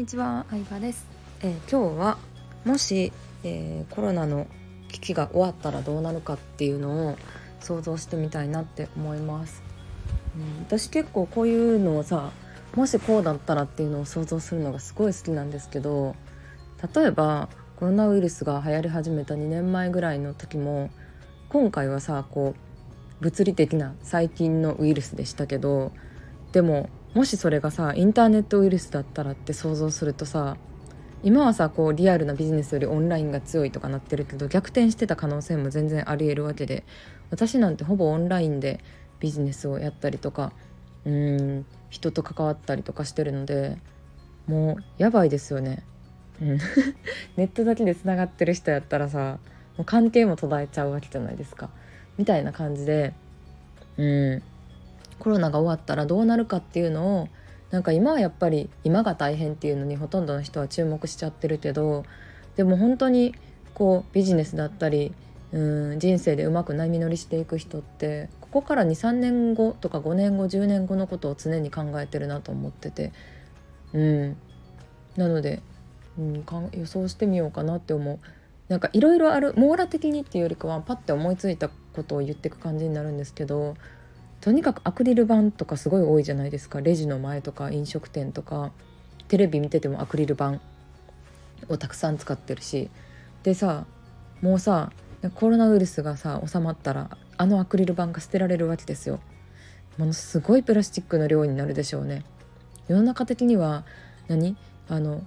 にちは、相葉です、えー、今日はもし、えー、コロナの危機が終わったらどうなるかっていうのを想像してみたいなって思います、うん、私結構こういうのをさもしこうだったらっていうのを想像するのがすごい好きなんですけど例えばコロナウイルスが流行り始めた2年前ぐらいの時も今回はさこう物理的な細菌のウイルスでしたけどでももしそれがさインターネットウイルスだったらって想像するとさ今はさこうリアルなビジネスよりオンラインが強いとかなってるけど逆転してた可能性も全然ありえるわけで私なんてほぼオンラインでビジネスをやったりとかうん人と関わったりとかしてるのでもうやばいですよね。うん、ネットだけでつながってる人やったらさもう関係も途絶えちゃうわけじゃないですか。みたいな感じでうんコロナが終わったらどうなるかっていうのをなんか今はやっぱり今が大変っていうのにほとんどの人は注目しちゃってるけどでも本当にこうビジネスだったりうん人生でうまく波乗りしていく人ってここから23年後とか5年後10年後のことを常に考えてるなと思っててうん。なので、うん、か予想してみようかなって思う。なんかいろいろある網羅的にっていうよりかはパッて思いついたことを言ってく感じになるんですけどとにかくアクリル板とかすごい多いじゃないですか。レジの前とか飲食店とか。テレビ見ててもアクリル板をたくさん使ってるし。でさもうさコロナウイルスがさ収まったらあのアクリル板が捨てられるわけですよ。ものすごいプラスチックの量になるでしょうね。世の中的には何？あの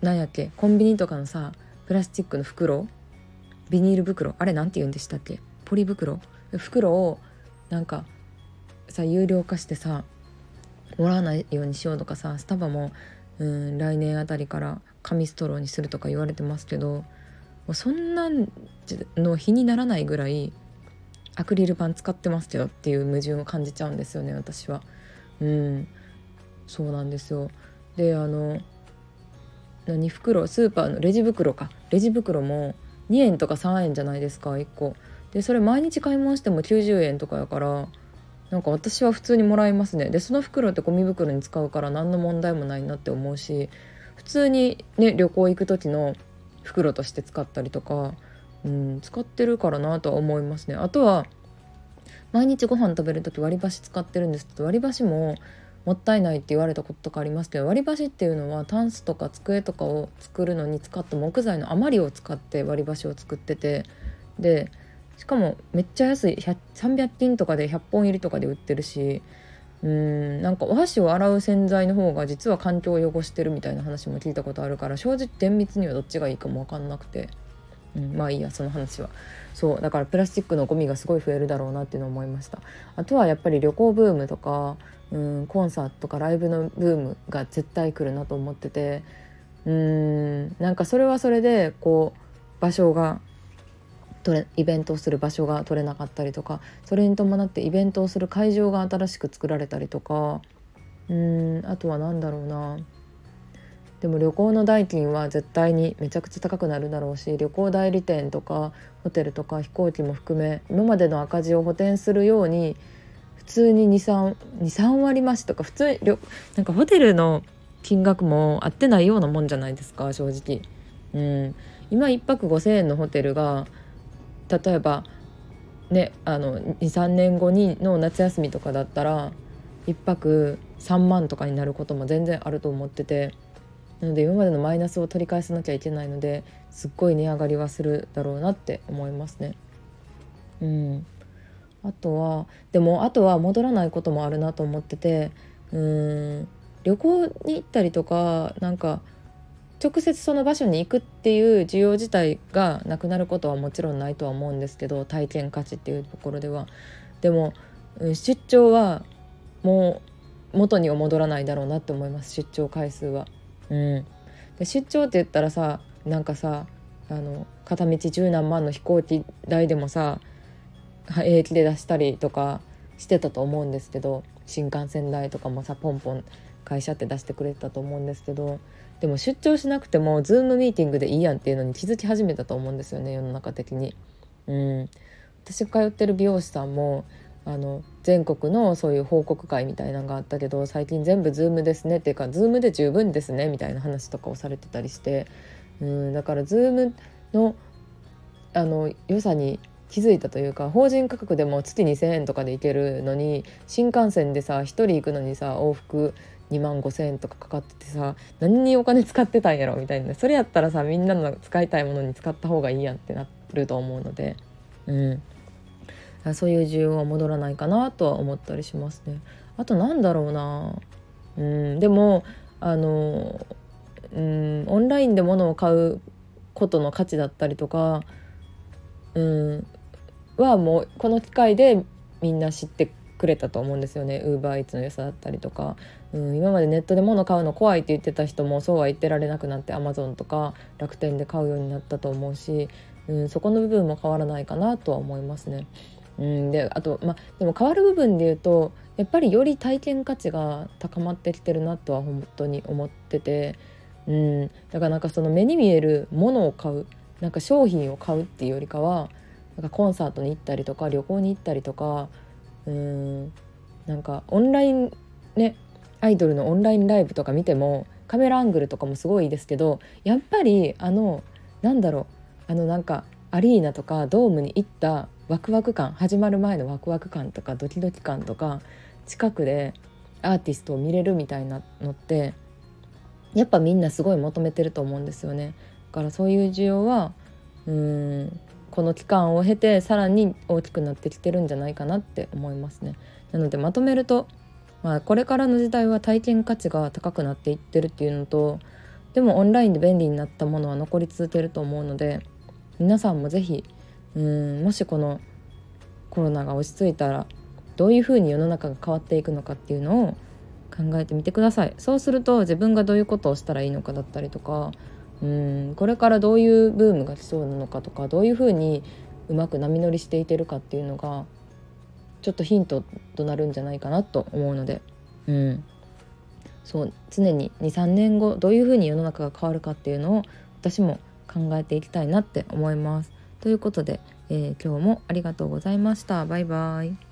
何やっけ？コンビニとかのさプラスチックの袋？ビニール袋？あれ何て言うんでしたっけ？ポリ袋？袋をなんかさ有料化してさもらないようにしようとかさスタバもうん来年あたりから紙ストローにするとか言われてますけどもうそんなの日にならないぐらいアクリル板使ってますけどっていう矛盾を感じちゃうんですよね私は。うん。そうなんですよ。であの何袋？スーパーのレジ袋か。レジ袋も2円とか3円じゃないですか1個。でそれ毎日買い物しても90円とかやからなんか私は普通にもらいますね。でその袋ってゴミ袋に使うから何の問題もないなって思うし普通にね旅行行く時の袋として使ったりとか、うん、使ってるからなとは思いますね。あとは毎日ご飯食べる時割り箸使ってるんですけど割り箸ももったいないって言われたこととかありますけど割り箸っていうのはタンスとか机とかを作るのに使った木材の余りを使って割り箸を作っててでしかもめっちゃ安い300均とかで100本入りとかで売ってるしうんなんかお箸を洗う洗剤の方が実は環境を汚してるみたいな話も聞いたことあるから正直厳密にはどっちがいいかも分かんなくて、うん、まあいいやその話は。そうだからプラスチックのゴミがすごい増えるだろうなっていうのを思いました。あとはやっぱり旅行ブームとかうんコンサートとかライブのブームが絶対来るなと思っててうんなんかそれはそれでこう場所がイベントをする場所が取れなかったりとかそれに伴ってイベントをする会場が新しく作られたりとかうんあとは何だろうなでも旅行の代金は絶対にめちゃくちゃ高くなるだろうし旅行代理店とかホテルとか飛行機も含め今までの赤字を補填するように普通に23割増しとか普通になんかホテルの金額も合ってないようなもんじゃないですか正直。うん、今1泊5,000円のホテルが例えばねあの23年後にの夏休みとかだったら1泊3万とかになることも全然あると思っててなので今までのマイナスを取り返さなきゃいけないのですっごい値上がりはするだろうなって思いますね。うん、あとはでもあとは戻らないこともあるなと思っててうん旅行に行ったりとかなんか直接その場所に行くっていう需要自体がなくなることはもちろんないとは思うんですけど体験価値っていうところではでも出張はもう元には戻らないだろうなって思います出張回数は。うん、で出張って言ったらさなんかさあの片道十何万の飛行機代でもさ平気で出したりとかしてたと思うんですけど新幹線代とかもさポンポン会社って出してくれたと思うんですけどでも出張しなくても Zoom ミーティングでいいやんっていうのに気づき始めたと思うんですよね世の中的に。うん、私が通ってる美容師さんもあの全国のそういう報告会みたいなのがあったけど最近全部 Zoom ですねっていうか Zoom で十分ですねみたいな話とかをされてたりしてうんだから Zoom のあの良さに気づいたというか法人価格でも月2,000円とかで行けるのに新幹線でさ1人行くのにさ往復2万5,000円とかかかっててさ何にお金使ってたんやろみたいな。それやったらさみんなの使いたいものに使った方がいいやんってなると思うので、うん、そういう需要は戻らないかなとは思ったりしますね。あとなんだろうな、うん、でもあの、うん、オンラインで物を買うことの価値だったりとか、うん、はもうこの機会でみんな知ってくれたと思うんですよね。ウーバーイーツの良さだったりとか、うん、今までネットで物買うの怖いって言ってた人もそうは言ってられなくなってアマゾンとか楽天で買うようになったと思うし、うん、そこの部分も変わらないかなとは思いますね。うん、であとまあでも変わる部分で言うとやっぱりより体験価値が高まってきてるなとは本当に思ってて、うん、だからなんかその目に見えるものを買うなんか商品を買うっていうよりかはなんかコンサートに行ったりとか旅行に行ったりとかうんなんかオンラインねアイドルのオンラインライブとか見てもカメラアングルとかもすごいですけどやっぱりあのなんだろうあのなんかアリーナとかドームに行ったワクワク感始まる前のワクワク感とかドキドキ感とか近くでアーティストを見れるみたいなのってやっぱみんなすごい求めてると思うんですよね。だからそういう需要はうんこの期間を経てさらに大きくなってきてるんじゃないかなって思いますね。なのでまとめると、まあ、これからの時代は体験価値が高くなっていってるっていうのとでもオンラインで便利になったものは残り続けると思うので皆さんも是非うんもしこのコロナが落ち着いたらどういうふうに世の中が変わっていくのかっていうのを考えてみてくださいそうすると自分がどういうことをしたらいいのかだったりとかうんこれからどういうブームが来そうなのかとかどういうふうにうまく波乗りしていけるかっていうのがちょっとヒントとなるんじゃないかなと思うので、うん、そう常に23年後どういうふうに世の中が変わるかっていうのを私も考えていきたいなって思います。ということで、えー、今日もありがとうございました。バイバイ。